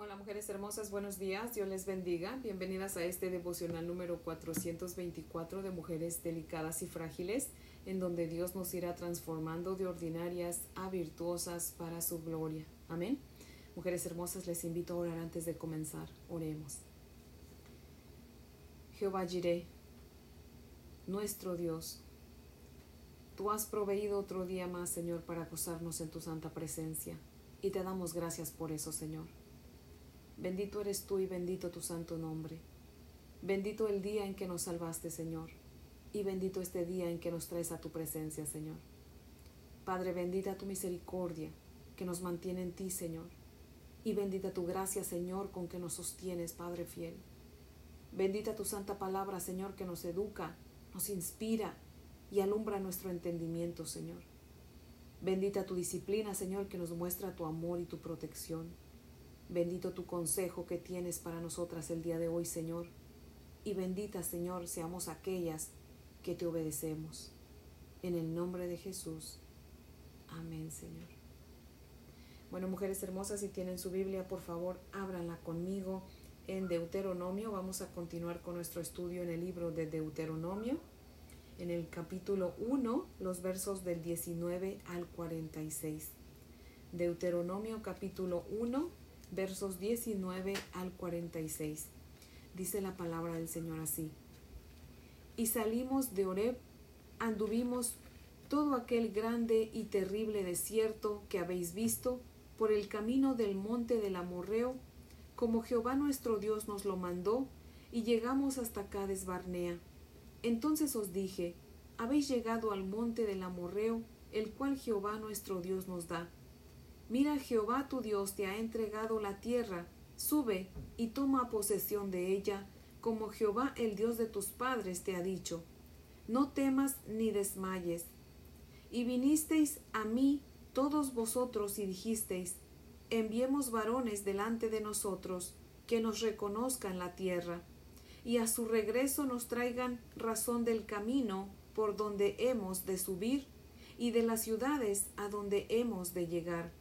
Hola mujeres hermosas, buenos días, Dios les bendiga. Bienvenidas a este devocional número 424 de mujeres delicadas y frágiles, en donde Dios nos irá transformando de ordinarias a virtuosas para su gloria. Amén. Mujeres hermosas, les invito a orar antes de comenzar. Oremos. Jehová Jireh, nuestro Dios, tú has proveído otro día más, Señor, para gozarnos en tu santa presencia, y te damos gracias por eso, Señor. Bendito eres tú y bendito tu santo nombre. Bendito el día en que nos salvaste, Señor, y bendito este día en que nos traes a tu presencia, Señor. Padre, bendita tu misericordia que nos mantiene en ti, Señor, y bendita tu gracia, Señor, con que nos sostienes, Padre fiel. Bendita tu santa palabra, Señor, que nos educa, nos inspira y alumbra nuestro entendimiento, Señor. Bendita tu disciplina, Señor, que nos muestra tu amor y tu protección. Bendito tu consejo que tienes para nosotras el día de hoy, Señor. Y bendita, Señor, seamos aquellas que te obedecemos. En el nombre de Jesús. Amén, Señor. Bueno, mujeres hermosas, si tienen su Biblia, por favor, ábranla conmigo en Deuteronomio. Vamos a continuar con nuestro estudio en el libro de Deuteronomio, en el capítulo 1, los versos del 19 al 46. Deuteronomio capítulo 1, versos 19 al 46. Dice la palabra del Señor así. Y salimos de Oreb, anduvimos todo aquel grande y terrible desierto que habéis visto por el camino del monte del Amorreo, como Jehová nuestro Dios nos lo mandó, y llegamos hasta Cades Barnea. Entonces os dije, habéis llegado al monte del Amorreo, el cual Jehová nuestro Dios nos da Mira, Jehová tu Dios te ha entregado la tierra, sube y toma posesión de ella, como Jehová el Dios de tus padres te ha dicho. No temas ni desmayes. Y vinisteis a mí todos vosotros y dijisteis, enviemos varones delante de nosotros, que nos reconozcan la tierra, y a su regreso nos traigan razón del camino por donde hemos de subir, y de las ciudades a donde hemos de llegar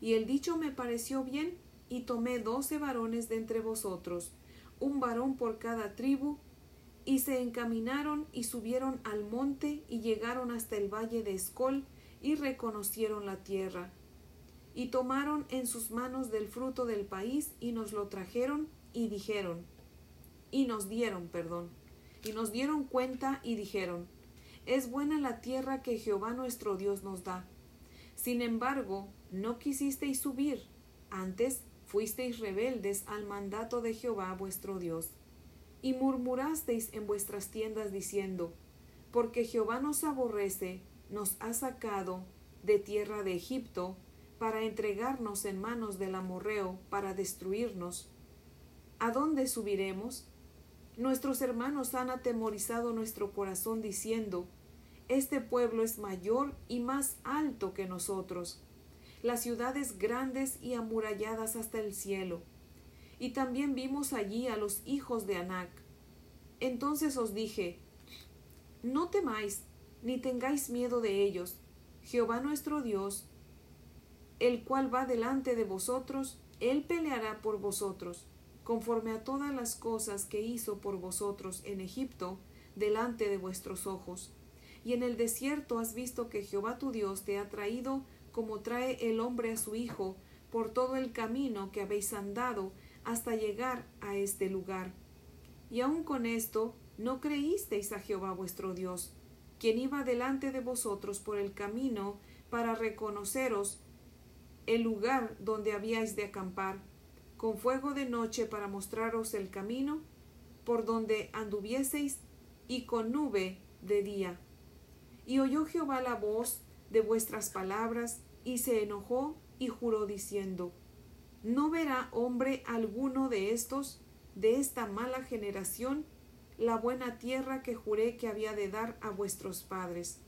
y el dicho me pareció bien, y tomé doce varones de entre vosotros, un varón por cada tribu, y se encaminaron y subieron al monte y llegaron hasta el valle de Escol y reconocieron la tierra. Y tomaron en sus manos del fruto del país y nos lo trajeron y dijeron, y nos dieron, perdón, y nos dieron cuenta y dijeron, es buena la tierra que Jehová nuestro Dios nos da. Sin embargo, no quisisteis subir, antes fuisteis rebeldes al mandato de Jehová vuestro Dios, y murmurasteis en vuestras tiendas diciendo, porque Jehová nos aborrece, nos ha sacado de tierra de Egipto, para entregarnos en manos del amorreo, para destruirnos. ¿A dónde subiremos? Nuestros hermanos han atemorizado nuestro corazón diciendo, Este pueblo es mayor y más alto que nosotros las ciudades grandes y amuralladas hasta el cielo. Y también vimos allí a los hijos de Anac. Entonces os dije, no temáis, ni tengáis miedo de ellos. Jehová nuestro Dios, el cual va delante de vosotros, él peleará por vosotros, conforme a todas las cosas que hizo por vosotros en Egipto, delante de vuestros ojos. Y en el desierto has visto que Jehová tu Dios te ha traído como trae el hombre a su hijo, por todo el camino que habéis andado hasta llegar a este lugar. Y aun con esto no creísteis a Jehová vuestro Dios, quien iba delante de vosotros por el camino para reconoceros el lugar donde habíais de acampar, con fuego de noche para mostraros el camino por donde anduvieseis, y con nube de día. Y oyó Jehová la voz de vuestras palabras, y se enojó y juró diciendo, ¿No verá hombre alguno de estos, de esta mala generación, la buena tierra que juré que había de dar a vuestros padres?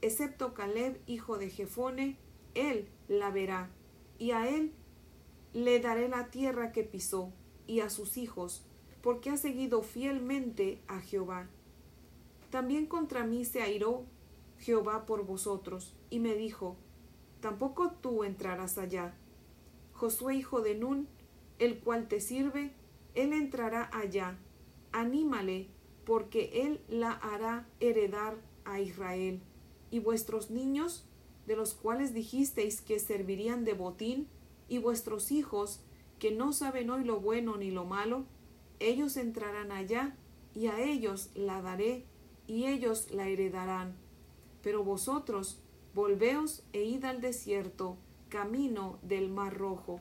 Excepto Caleb, hijo de Jefone, él la verá, y a él le daré la tierra que pisó, y a sus hijos, porque ha seguido fielmente a Jehová. También contra mí se airó Jehová por vosotros, y me dijo, tampoco tú entrarás allá. Josué hijo de Nun el cual te sirve, él entrará allá. Anímale, porque él la hará heredar a Israel. Y vuestros niños, de los cuales dijisteis que servirían de botín, y vuestros hijos, que no saben hoy lo bueno ni lo malo, ellos entrarán allá, y a ellos la daré, y ellos la heredarán. Pero vosotros, volveos e id al desierto, camino del mar rojo.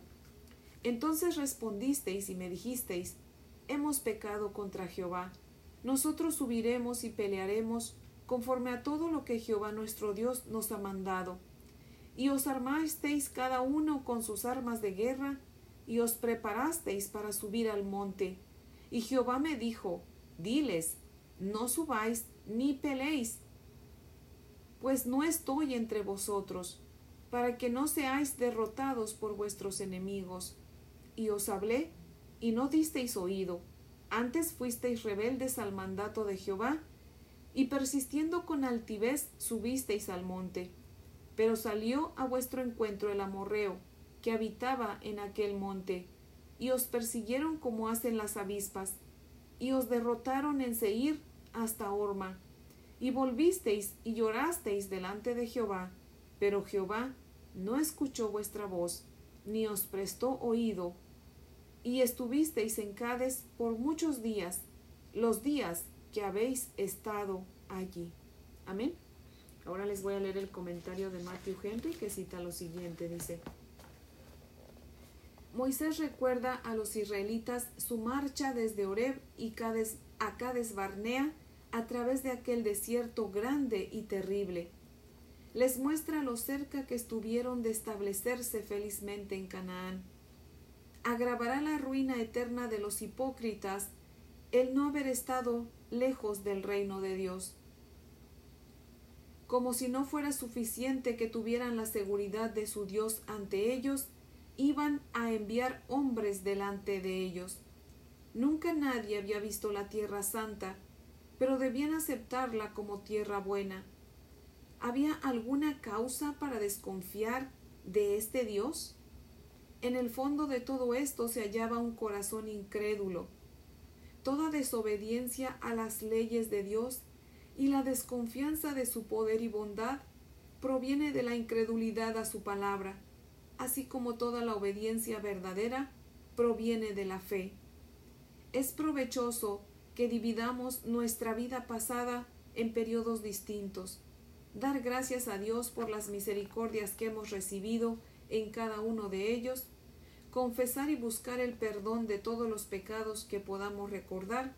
Entonces respondisteis y me dijisteis, hemos pecado contra Jehová. Nosotros subiremos y pelearemos conforme a todo lo que Jehová nuestro Dios nos ha mandado. Y os armasteis cada uno con sus armas de guerra, y os preparasteis para subir al monte. Y Jehová me dijo, diles, no subáis ni peleéis, pues no estoy entre vosotros, para que no seáis derrotados por vuestros enemigos. Y os hablé, y no disteis oído, antes fuisteis rebeldes al mandato de Jehová, y persistiendo con altivez subisteis al monte. Pero salió a vuestro encuentro el amorreo, que habitaba en aquel monte, y os persiguieron como hacen las avispas, y os derrotaron en Seir hasta Orma y volvisteis y llorasteis delante de Jehová, pero Jehová no escuchó vuestra voz, ni os prestó oído, y estuvisteis en Cades por muchos días, los días que habéis estado allí. Amén. Ahora les voy a leer el comentario de Matthew Henry que cita lo siguiente, dice, Moisés recuerda a los israelitas su marcha desde Oreb y Cades, a Cades Barnea a través de aquel desierto grande y terrible. Les muestra lo cerca que estuvieron de establecerse felizmente en Canaán. Agravará la ruina eterna de los hipócritas el no haber estado lejos del reino de Dios. Como si no fuera suficiente que tuvieran la seguridad de su Dios ante ellos, iban a enviar hombres delante de ellos. Nunca nadie había visto la tierra santa, pero debían aceptarla como tierra buena. ¿Había alguna causa para desconfiar de este Dios? En el fondo de todo esto se hallaba un corazón incrédulo. Toda desobediencia a las leyes de Dios y la desconfianza de su poder y bondad proviene de la incredulidad a su palabra, así como toda la obediencia verdadera proviene de la fe. Es provechoso que dividamos nuestra vida pasada en periodos distintos, dar gracias a Dios por las misericordias que hemos recibido en cada uno de ellos, confesar y buscar el perdón de todos los pecados que podamos recordar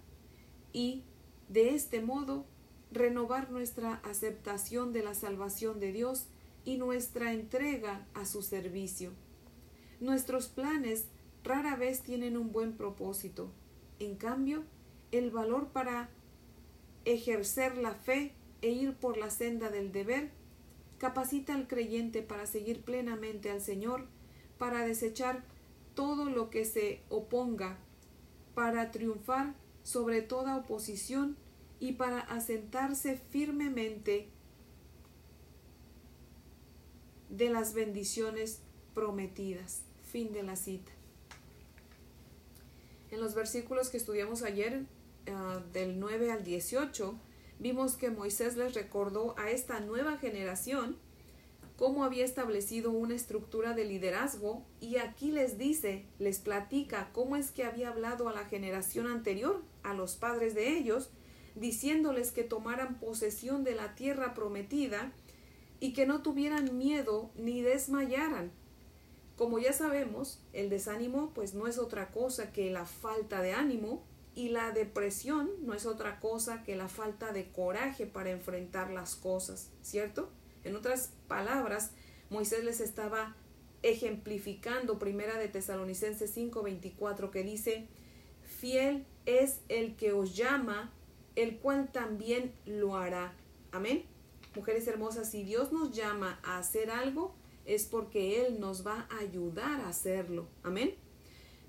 y, de este modo, renovar nuestra aceptación de la salvación de Dios y nuestra entrega a su servicio. Nuestros planes rara vez tienen un buen propósito. En cambio, el valor para ejercer la fe e ir por la senda del deber, capacita al creyente para seguir plenamente al Señor, para desechar todo lo que se oponga, para triunfar sobre toda oposición y para asentarse firmemente de las bendiciones prometidas. Fin de la cita. En los versículos que estudiamos ayer Ah, del 9 al 18, vimos que Moisés les recordó a esta nueva generación cómo había establecido una estructura de liderazgo y aquí les dice, les platica cómo es que había hablado a la generación anterior, a los padres de ellos, diciéndoles que tomaran posesión de la tierra prometida y que no tuvieran miedo ni desmayaran. Como ya sabemos, el desánimo pues no es otra cosa que la falta de ánimo, y la depresión no es otra cosa que la falta de coraje para enfrentar las cosas, ¿cierto? En otras palabras, Moisés les estaba ejemplificando primera de Tesalonicenses 5:24 que dice, fiel es el que os llama, el cual también lo hará. Amén. Mujeres hermosas, si Dios nos llama a hacer algo, es porque Él nos va a ayudar a hacerlo. Amén.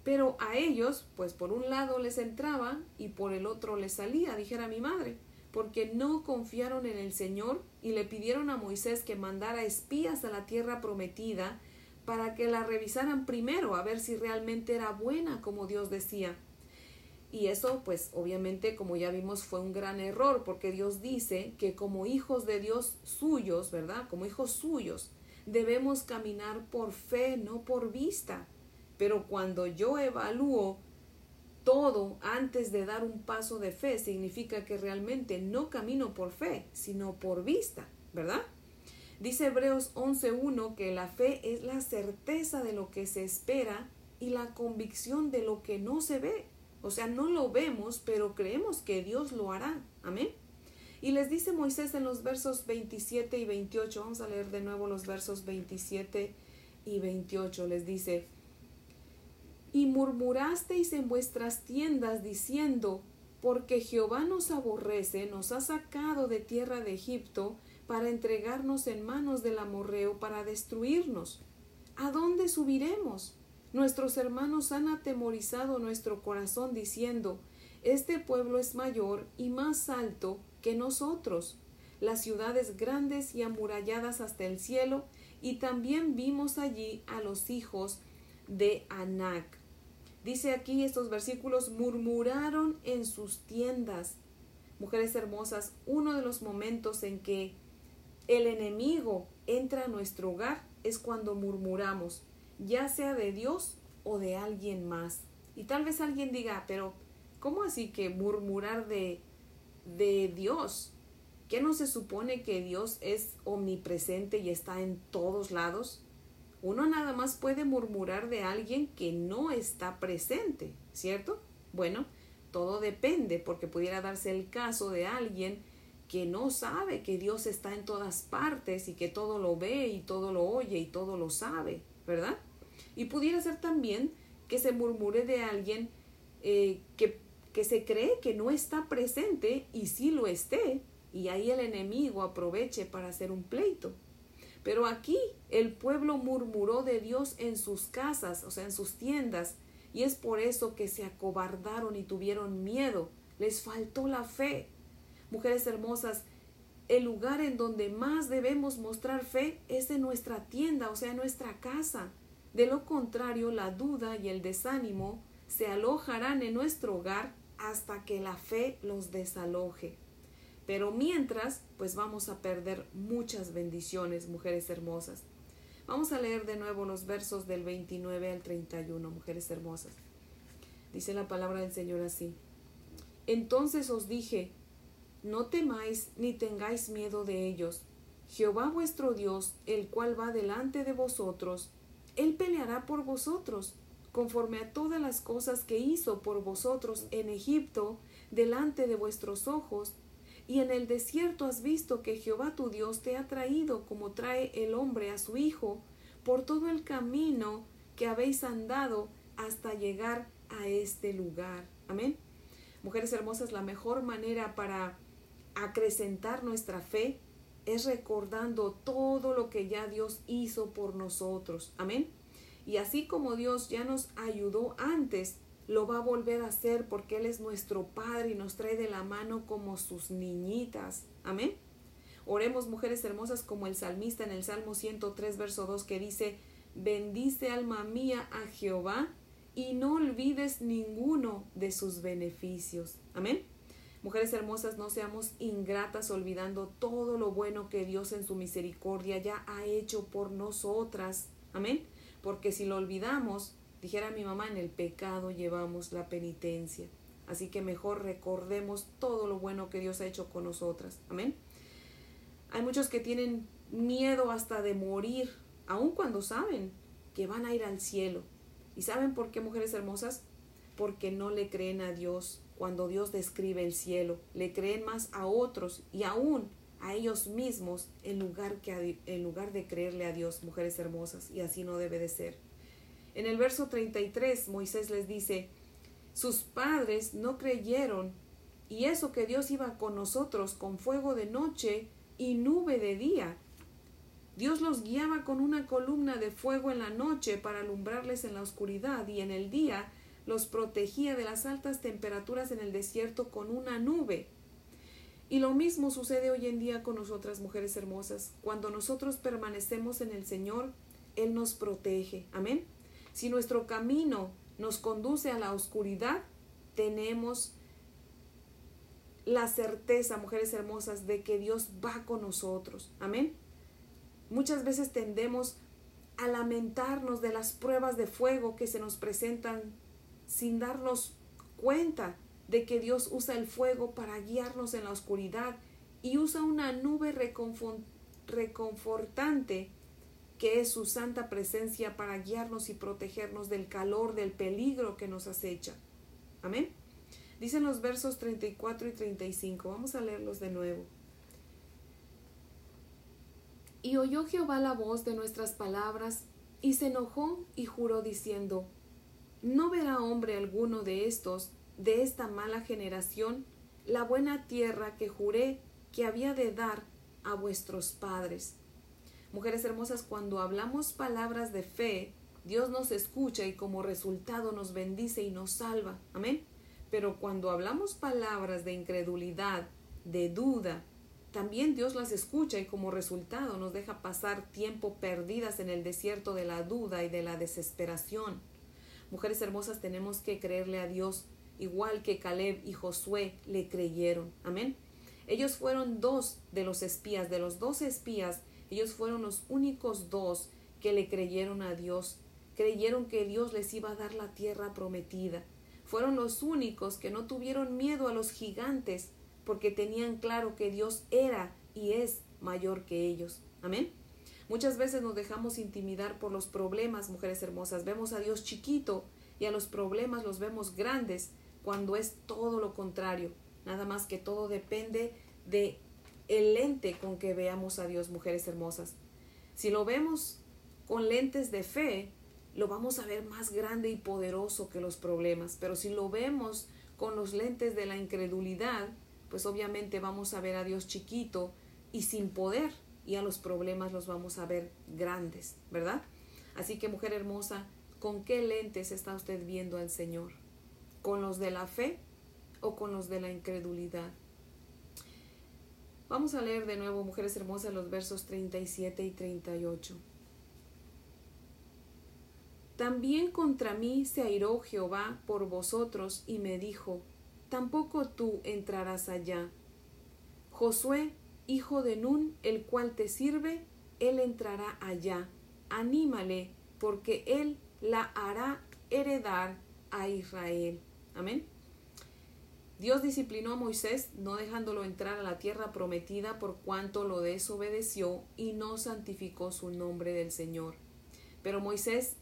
Pero a ellos, pues por un lado les entraba y por el otro les salía, dijera mi madre, porque no confiaron en el Señor y le pidieron a Moisés que mandara espías a la tierra prometida para que la revisaran primero a ver si realmente era buena como Dios decía. Y eso, pues obviamente, como ya vimos, fue un gran error, porque Dios dice que como hijos de Dios suyos, ¿verdad? Como hijos suyos, debemos caminar por fe, no por vista. Pero cuando yo evalúo todo antes de dar un paso de fe, significa que realmente no camino por fe, sino por vista, ¿verdad? Dice Hebreos 11.1 que la fe es la certeza de lo que se espera y la convicción de lo que no se ve. O sea, no lo vemos, pero creemos que Dios lo hará. Amén. Y les dice Moisés en los versos 27 y 28, vamos a leer de nuevo los versos 27 y 28, les dice, y murmurasteis en vuestras tiendas diciendo, porque Jehová nos aborrece, nos ha sacado de tierra de Egipto, para entregarnos en manos del amorreo para destruirnos. ¿A dónde subiremos? Nuestros hermanos han atemorizado nuestro corazón diciendo, Este pueblo es mayor y más alto que nosotros, las ciudades grandes y amuralladas hasta el cielo, y también vimos allí a los hijos de Anac. Dice aquí estos versículos, murmuraron en sus tiendas. Mujeres hermosas, uno de los momentos en que el enemigo entra a nuestro hogar es cuando murmuramos, ya sea de Dios o de alguien más. Y tal vez alguien diga, pero ¿cómo así que murmurar de, de Dios? ¿Qué no se supone que Dios es omnipresente y está en todos lados? Uno nada más puede murmurar de alguien que no está presente, ¿cierto? Bueno, todo depende, porque pudiera darse el caso de alguien que no sabe que Dios está en todas partes y que todo lo ve y todo lo oye y todo lo sabe, ¿verdad? Y pudiera ser también que se murmure de alguien eh, que, que se cree que no está presente y sí lo esté, y ahí el enemigo aproveche para hacer un pleito. Pero aquí el pueblo murmuró de Dios en sus casas, o sea, en sus tiendas, y es por eso que se acobardaron y tuvieron miedo, les faltó la fe, Mujeres hermosas, el lugar en donde más debemos mostrar fe es en nuestra tienda, o sea, en nuestra casa. De lo contrario, la duda y el desánimo se alojarán en nuestro hogar hasta que la fe los desaloje. Pero mientras, pues vamos a perder muchas bendiciones, mujeres hermosas. Vamos a leer de nuevo los versos del 29 al 31, mujeres hermosas. Dice la palabra del Señor así. Entonces os dije, no temáis ni tengáis miedo de ellos. Jehová vuestro Dios, el cual va delante de vosotros, Él peleará por vosotros, conforme a todas las cosas que hizo por vosotros en Egipto, delante de vuestros ojos, y en el desierto has visto que Jehová tu Dios te ha traído como trae el hombre a su hijo, por todo el camino que habéis andado hasta llegar a este lugar. Amén. Mujeres hermosas, la mejor manera para acrecentar nuestra fe es recordando todo lo que ya Dios hizo por nosotros. Amén. Y así como Dios ya nos ayudó antes, lo va a volver a hacer porque Él es nuestro Padre y nos trae de la mano como sus niñitas. Amén. Oremos, mujeres hermosas, como el salmista en el Salmo 103, verso 2, que dice, bendice alma mía a Jehová y no olvides ninguno de sus beneficios. Amén. Mujeres hermosas, no seamos ingratas olvidando todo lo bueno que Dios en su misericordia ya ha hecho por nosotras. Amén. Porque si lo olvidamos, dijera mi mamá, en el pecado llevamos la penitencia. Así que mejor recordemos todo lo bueno que Dios ha hecho con nosotras. Amén. Hay muchos que tienen miedo hasta de morir, aun cuando saben que van a ir al cielo. ¿Y saben por qué, mujeres hermosas? Porque no le creen a Dios cuando Dios describe el cielo, le creen más a otros y aún a ellos mismos en lugar, que en lugar de creerle a Dios, mujeres hermosas, y así no debe de ser. En el verso 33 Moisés les dice, sus padres no creyeron, y eso que Dios iba con nosotros con fuego de noche y nube de día. Dios los guiaba con una columna de fuego en la noche para alumbrarles en la oscuridad y en el día los protegía de las altas temperaturas en el desierto con una nube. Y lo mismo sucede hoy en día con nosotras mujeres hermosas. Cuando nosotros permanecemos en el Señor, Él nos protege. Amén. Si nuestro camino nos conduce a la oscuridad, tenemos la certeza, mujeres hermosas, de que Dios va con nosotros. Amén. Muchas veces tendemos a lamentarnos de las pruebas de fuego que se nos presentan sin darnos cuenta de que Dios usa el fuego para guiarnos en la oscuridad y usa una nube reconfortante que es su santa presencia para guiarnos y protegernos del calor, del peligro que nos acecha. Amén. Dicen los versos 34 y 35. Vamos a leerlos de nuevo. Y oyó Jehová la voz de nuestras palabras, y se enojó y juró diciendo, No verá hombre alguno de estos, de esta mala generación, la buena tierra que juré que había de dar a vuestros padres. Mujeres hermosas, cuando hablamos palabras de fe, Dios nos escucha y como resultado nos bendice y nos salva. Amén. Pero cuando hablamos palabras de incredulidad, de duda, también Dios las escucha y como resultado nos deja pasar tiempo perdidas en el desierto de la duda y de la desesperación. Mujeres hermosas, tenemos que creerle a Dios igual que Caleb y Josué le creyeron. Amén. Ellos fueron dos de los espías, de los dos espías, ellos fueron los únicos dos que le creyeron a Dios. Creyeron que Dios les iba a dar la tierra prometida. Fueron los únicos que no tuvieron miedo a los gigantes porque tenían claro que Dios era y es mayor que ellos. Amén. Muchas veces nos dejamos intimidar por los problemas, mujeres hermosas. Vemos a Dios chiquito y a los problemas los vemos grandes cuando es todo lo contrario. Nada más que todo depende de el lente con que veamos a Dios, mujeres hermosas. Si lo vemos con lentes de fe, lo vamos a ver más grande y poderoso que los problemas. Pero si lo vemos con los lentes de la incredulidad, pues obviamente vamos a ver a Dios chiquito y sin poder y a los problemas los vamos a ver grandes, ¿verdad? Así que mujer hermosa, ¿con qué lentes está usted viendo al Señor? ¿Con los de la fe o con los de la incredulidad? Vamos a leer de nuevo, mujeres hermosas, los versos 37 y 38. También contra mí se airó Jehová por vosotros y me dijo, tampoco tú entrarás allá. Josué, hijo de Nun, el cual te sirve, él entrará allá. Anímale, porque él la hará heredar a Israel. Amén. Dios disciplinó a Moisés no dejándolo entrar a la tierra prometida por cuanto lo desobedeció y no santificó su nombre del Señor. Pero Moisés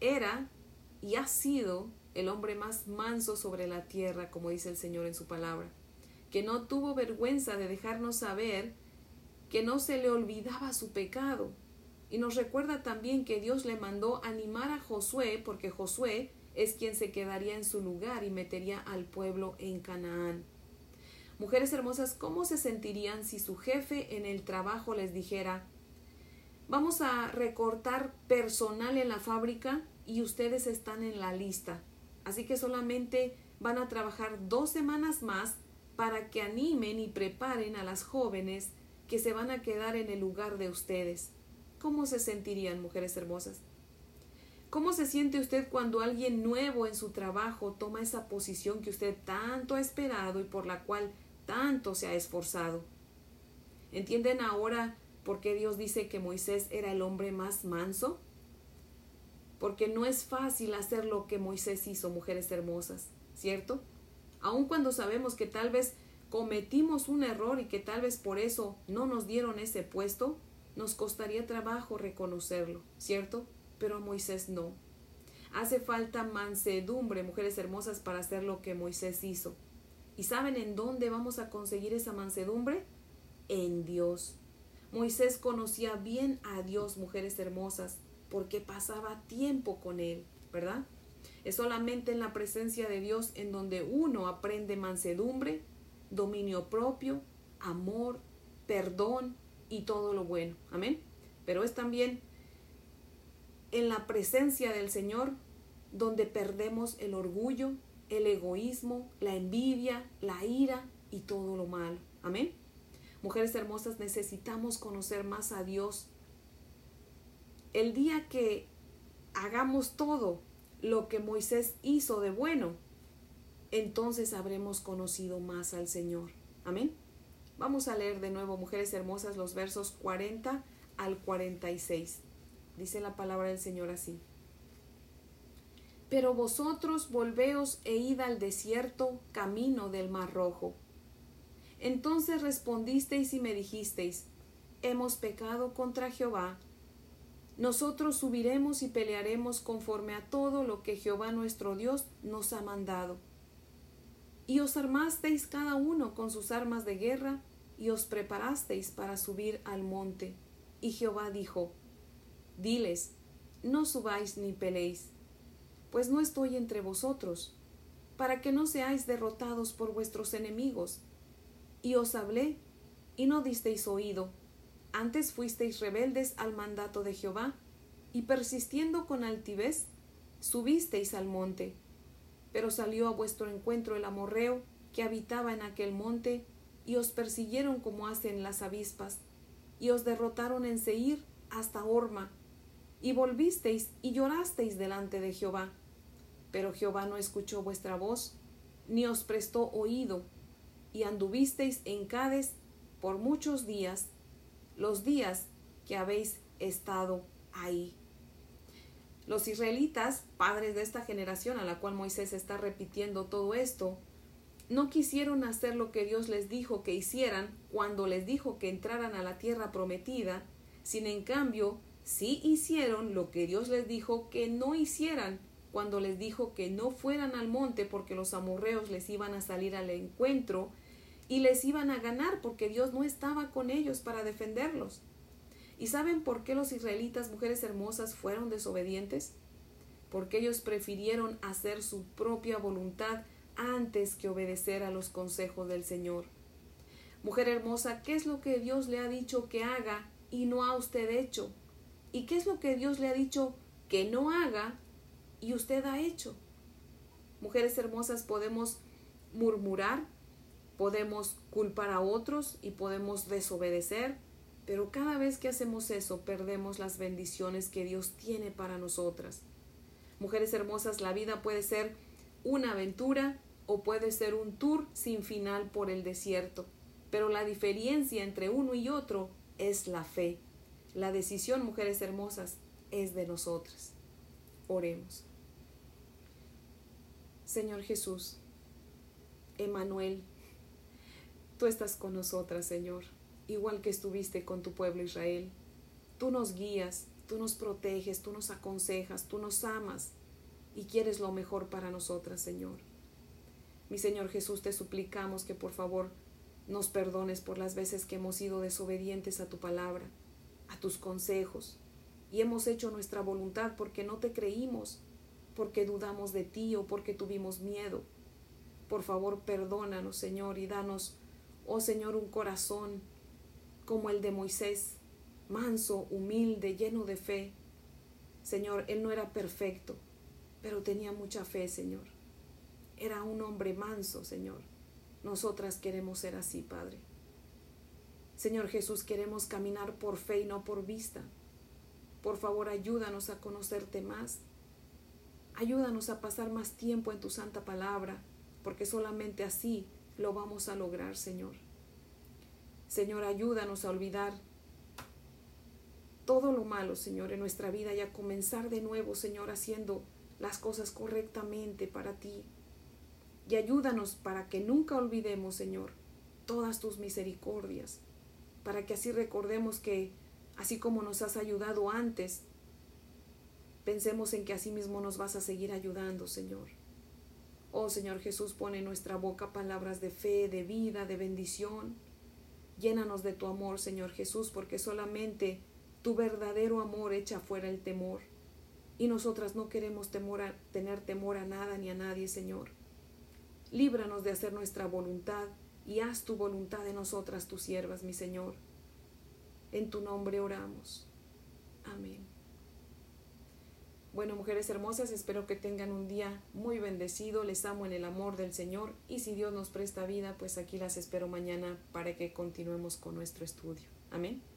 era y ha sido el hombre más manso sobre la tierra, como dice el Señor en su palabra, que no tuvo vergüenza de dejarnos saber que no se le olvidaba su pecado. Y nos recuerda también que Dios le mandó animar a Josué, porque Josué es quien se quedaría en su lugar y metería al pueblo en Canaán. Mujeres hermosas, ¿cómo se sentirían si su jefe en el trabajo les dijera, vamos a recortar personal en la fábrica y ustedes están en la lista? Así que solamente van a trabajar dos semanas más para que animen y preparen a las jóvenes que se van a quedar en el lugar de ustedes. ¿Cómo se sentirían, mujeres hermosas? ¿Cómo se siente usted cuando alguien nuevo en su trabajo toma esa posición que usted tanto ha esperado y por la cual tanto se ha esforzado? ¿Entienden ahora por qué Dios dice que Moisés era el hombre más manso? porque no es fácil hacer lo que Moisés hizo, mujeres hermosas, ¿cierto? Aun cuando sabemos que tal vez cometimos un error y que tal vez por eso no nos dieron ese puesto, nos costaría trabajo reconocerlo, ¿cierto? Pero a Moisés no. Hace falta mansedumbre, mujeres hermosas, para hacer lo que Moisés hizo. ¿Y saben en dónde vamos a conseguir esa mansedumbre? En Dios. Moisés conocía bien a Dios, mujeres hermosas, porque pasaba tiempo con Él, ¿verdad? Es solamente en la presencia de Dios en donde uno aprende mansedumbre, dominio propio, amor, perdón y todo lo bueno. Amén. Pero es también en la presencia del Señor donde perdemos el orgullo, el egoísmo, la envidia, la ira y todo lo malo. Amén. Mujeres hermosas, necesitamos conocer más a Dios el día que hagamos todo lo que Moisés hizo de bueno, entonces habremos conocido más al Señor. Amén. Vamos a leer de nuevo, mujeres hermosas, los versos 40 al 46. Dice la palabra del Señor así. Pero vosotros volveos e id al desierto camino del mar rojo. Entonces respondisteis y me dijisteis, hemos pecado contra Jehová. Nosotros subiremos y pelearemos conforme a todo lo que Jehová nuestro Dios nos ha mandado. Y os armasteis cada uno con sus armas de guerra, y os preparasteis para subir al monte. Y Jehová dijo, Diles, no subáis ni peleéis, pues no estoy entre vosotros, para que no seáis derrotados por vuestros enemigos. Y os hablé, y no disteis oído, antes fuisteis rebeldes al mandato de Jehová, y persistiendo con altivez, subisteis al monte. Pero salió a vuestro encuentro el amorreo que habitaba en aquel monte, y os persiguieron como hacen las avispas, y os derrotaron en Seir hasta Orma, y volvisteis y llorasteis delante de Jehová. Pero Jehová no escuchó vuestra voz, ni os prestó oído, y anduvisteis en Cades por muchos días, los días que habéis estado ahí. Los israelitas, padres de esta generación a la cual Moisés está repitiendo todo esto, no quisieron hacer lo que Dios les dijo que hicieran cuando les dijo que entraran a la tierra prometida, sin en cambio sí hicieron lo que Dios les dijo que no hicieran cuando les dijo que no fueran al monte porque los amorreos les iban a salir al encuentro y les iban a ganar porque Dios no estaba con ellos para defenderlos. ¿Y saben por qué los israelitas, mujeres hermosas, fueron desobedientes? Porque ellos prefirieron hacer su propia voluntad antes que obedecer a los consejos del Señor. Mujer hermosa, ¿qué es lo que Dios le ha dicho que haga y no ha usted hecho? ¿Y qué es lo que Dios le ha dicho que no haga y usted ha hecho. Mujeres hermosas, podemos murmurar, podemos culpar a otros y podemos desobedecer, pero cada vez que hacemos eso perdemos las bendiciones que Dios tiene para nosotras. Mujeres hermosas, la vida puede ser una aventura o puede ser un tour sin final por el desierto, pero la diferencia entre uno y otro es la fe. La decisión, mujeres hermosas, es de nosotras. Oremos. Señor Jesús, Emanuel, tú estás con nosotras, Señor, igual que estuviste con tu pueblo Israel. Tú nos guías, tú nos proteges, tú nos aconsejas, tú nos amas y quieres lo mejor para nosotras, Señor. Mi Señor Jesús, te suplicamos que por favor nos perdones por las veces que hemos sido desobedientes a tu palabra, a tus consejos, y hemos hecho nuestra voluntad porque no te creímos, porque dudamos de ti o porque tuvimos miedo. Por favor, perdónanos, Señor, y danos, oh Señor, un corazón como el de Moisés, manso, humilde, lleno de fe. Señor, él no era perfecto, pero tenía mucha fe, Señor. Era un hombre manso, Señor. Nosotras queremos ser así, Padre. Señor Jesús, queremos caminar por fe y no por vista. Por favor, ayúdanos a conocerte más Ayúdanos a pasar más tiempo en tu santa palabra, porque solamente así lo vamos a lograr, Señor. Señor, ayúdanos a olvidar todo lo malo, Señor, en nuestra vida y a comenzar de nuevo, Señor, haciendo las cosas correctamente para ti. Y ayúdanos para que nunca olvidemos, Señor, todas tus misericordias, para que así recordemos que, así como nos has ayudado antes, Pensemos en que así mismo nos vas a seguir ayudando, Señor. Oh Señor Jesús, pone en nuestra boca palabras de fe, de vida, de bendición. Llénanos de tu amor, Señor Jesús, porque solamente tu verdadero amor echa fuera el temor. Y nosotras no queremos temor a, tener temor a nada ni a nadie, Señor. Líbranos de hacer nuestra voluntad y haz tu voluntad en nosotras, tus siervas, mi Señor. En tu nombre oramos. Amén. Bueno, mujeres hermosas, espero que tengan un día muy bendecido. Les amo en el amor del Señor y si Dios nos presta vida, pues aquí las espero mañana para que continuemos con nuestro estudio. Amén.